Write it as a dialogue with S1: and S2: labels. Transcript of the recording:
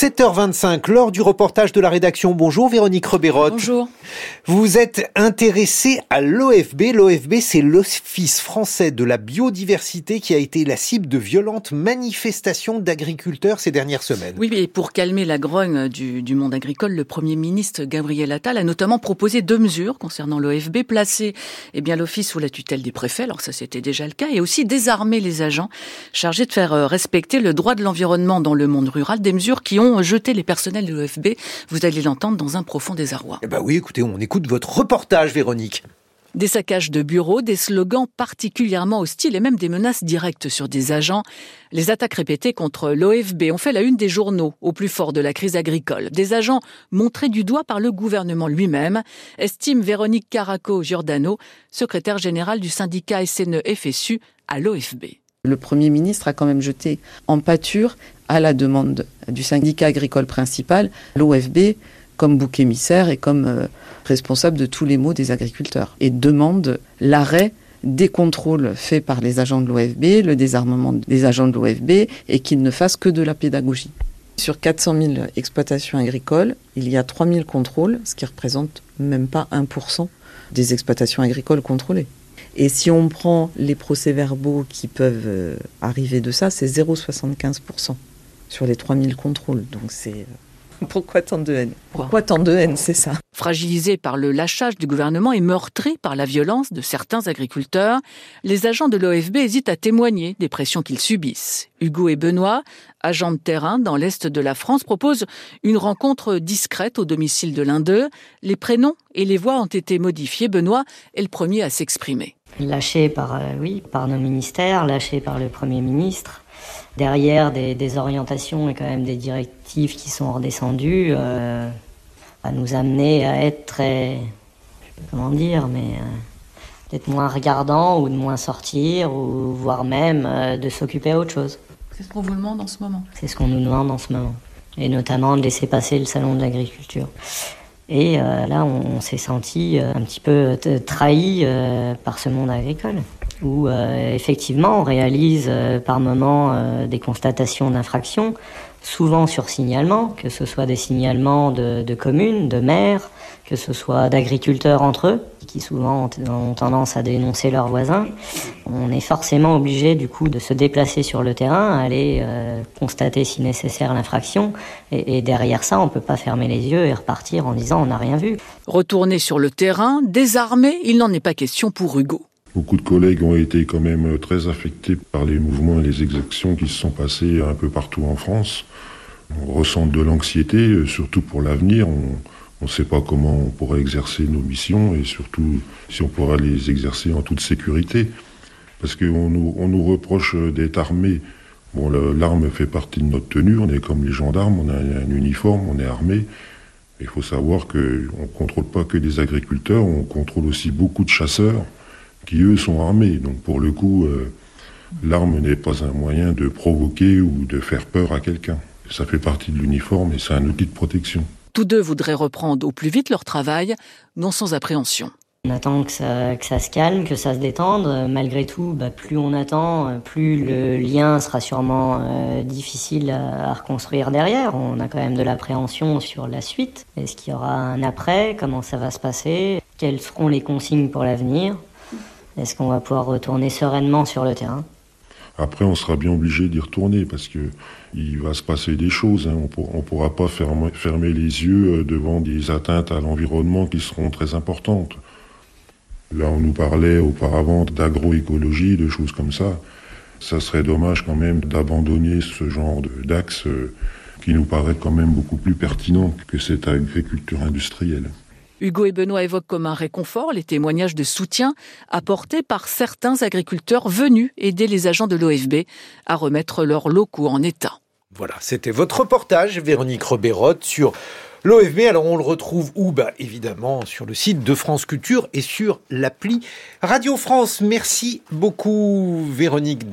S1: 7h25, lors du reportage de la rédaction. Bonjour Véronique Rebérotte.
S2: Bonjour.
S1: Vous êtes intéressée à l'OFB. L'OFB, c'est l'Office français de la biodiversité qui a été la cible de violentes manifestations d'agriculteurs ces dernières semaines.
S2: Oui, mais pour calmer la grogne du, du, monde agricole, le Premier ministre Gabriel Attal a notamment proposé deux mesures concernant l'OFB, placer eh bien l'office sous la tutelle des préfets, alors ça c'était déjà le cas, et aussi désarmer les agents chargés de faire euh, respecter le droit de l'environnement dans le monde rural, des mesures qui ont jeté les personnels de l'OFB. Vous allez l'entendre dans un profond désarroi.
S1: Eh ben oui, écoutez, on écoute votre reportage, Véronique.
S2: Des saccages de bureaux, des slogans particulièrement hostiles et même des menaces directes sur des agents. Les attaques répétées contre l'OFB ont fait la une des journaux au plus fort de la crise agricole. Des agents montrés du doigt par le gouvernement lui-même, estime Véronique Caraco-Giordano, secrétaire générale du syndicat SNE-FSU à l'OFB.
S3: Le Premier ministre a quand même jeté en pâture, à la demande du syndicat agricole principal, l'OFB comme bouc émissaire et comme euh, responsable de tous les maux des agriculteurs et demande l'arrêt des contrôles faits par les agents de l'OFB, le désarmement des agents de l'OFB et qu'ils ne fassent que de la pédagogie. Sur 400 000 exploitations agricoles, il y a 3 000 contrôles, ce qui représente même pas 1% des exploitations agricoles contrôlées. Et si on prend les procès-verbaux qui peuvent euh, arriver de ça, c'est 0,75% sur les 3000 contrôles. Donc c'est euh, pourquoi tant de haine? Pourquoi tant de haine, c'est ça
S2: Fragilisés par le lâchage du gouvernement et meurtris par la violence de certains agriculteurs, les agents de l'OFB hésitent à témoigner des pressions qu'ils subissent. Hugo et Benoît, agents de terrain dans l'Est de la France, proposent une rencontre discrète au domicile de l'un d'eux. Les prénoms et les voix ont été modifiés. Benoît est le premier à s'exprimer.
S4: Lâché par, euh, oui, par nos ministères, lâché par le Premier ministre derrière des, des, orientations et quand même des directives qui sont redescendues, euh, à nous amener à être très, comment dire, mais euh, d'être moins regardant ou de moins sortir ou voire même euh, de s'occuper à autre chose.
S2: C'est ce qu'on vous demande en ce moment.
S4: C'est ce qu'on nous demande en ce moment, et notamment de laisser passer le salon de l'agriculture. Et euh, là, on, on s'est senti euh, un petit peu trahi euh, par ce monde agricole où euh, effectivement on réalise euh, par moment euh, des constatations d'infraction, souvent sur signalement, que ce soit des signalements de, de communes, de maires, que ce soit d'agriculteurs entre eux, qui souvent ont, tendance à dénoncer leurs voisins. On est forcément obligé du coup de se déplacer sur le terrain, aller euh, constater si nécessaire l'infraction, et, et, derrière ça on peut pas fermer les yeux et repartir en disant on n'a rien vu.
S2: Retourner sur le terrain, désarmé, il n'en est pas question pour Hugo.
S5: Beaucoup de collègues ont été quand même très affectés par les mouvements et les exactions qui se sont passés un peu partout en France. On ressent de l'anxiété, surtout pour l'avenir. On ne sait pas comment on pourra exercer nos missions et surtout si on pourra les exercer en toute sécurité. Parce qu'on nous, nous reproche d'être armés. Bon, l'arme fait partie de notre tenue, on est comme les gendarmes, on a un uniforme, on est armé. Il faut savoir qu'on ne contrôle pas que des agriculteurs, on contrôle aussi beaucoup de chasseurs qui eux sont armés. Donc pour le coup, euh, l'arme n'est pas un moyen de provoquer ou de faire peur à quelqu'un. Ça fait partie de l'uniforme et c'est un outil de protection.
S2: Tous deux voudraient reprendre au plus vite leur travail, non sans appréhension.
S4: On attend que ça, que ça se calme, que ça se détende. Malgré tout, bah, plus on attend, plus le lien sera sûrement euh, difficile à, à, reconstruire derrière. On a quand même de l'appréhension sur la suite. Est-ce qu'il y aura un après? Comment ça va se passer? Quelles seront les consignes pour l'avenir? Est-ce qu'on va pouvoir retourner sereinement sur le terrain?
S5: Après, on sera bien obligé d'y retourner parce que il va se passer des choses. Hein. On ne pourra pas fermer, fermer, les yeux euh, devant des atteintes à l'environnement qui seront très importantes. Là, on nous parlait auparavant d'agroécologie, de choses comme ça. Ça serait dommage quand même d'abandonner ce genre d'axe euh, qui nous paraît quand même beaucoup plus pertinent que cette agriculture industrielle.
S2: Hugo et Benoît évoquent comme un réconfort les témoignages de soutien apportés par certains agriculteurs venus aider les agents de l'OFB à remettre leurs locaux en état.
S1: Voilà, c'était votre reportage, Véronique Rebérotte, sur l'OFB. Alors, on le retrouve où? Bah, Évidemment, sur le site de France Culture et sur l'appli Radio France. Merci beaucoup, Véronique.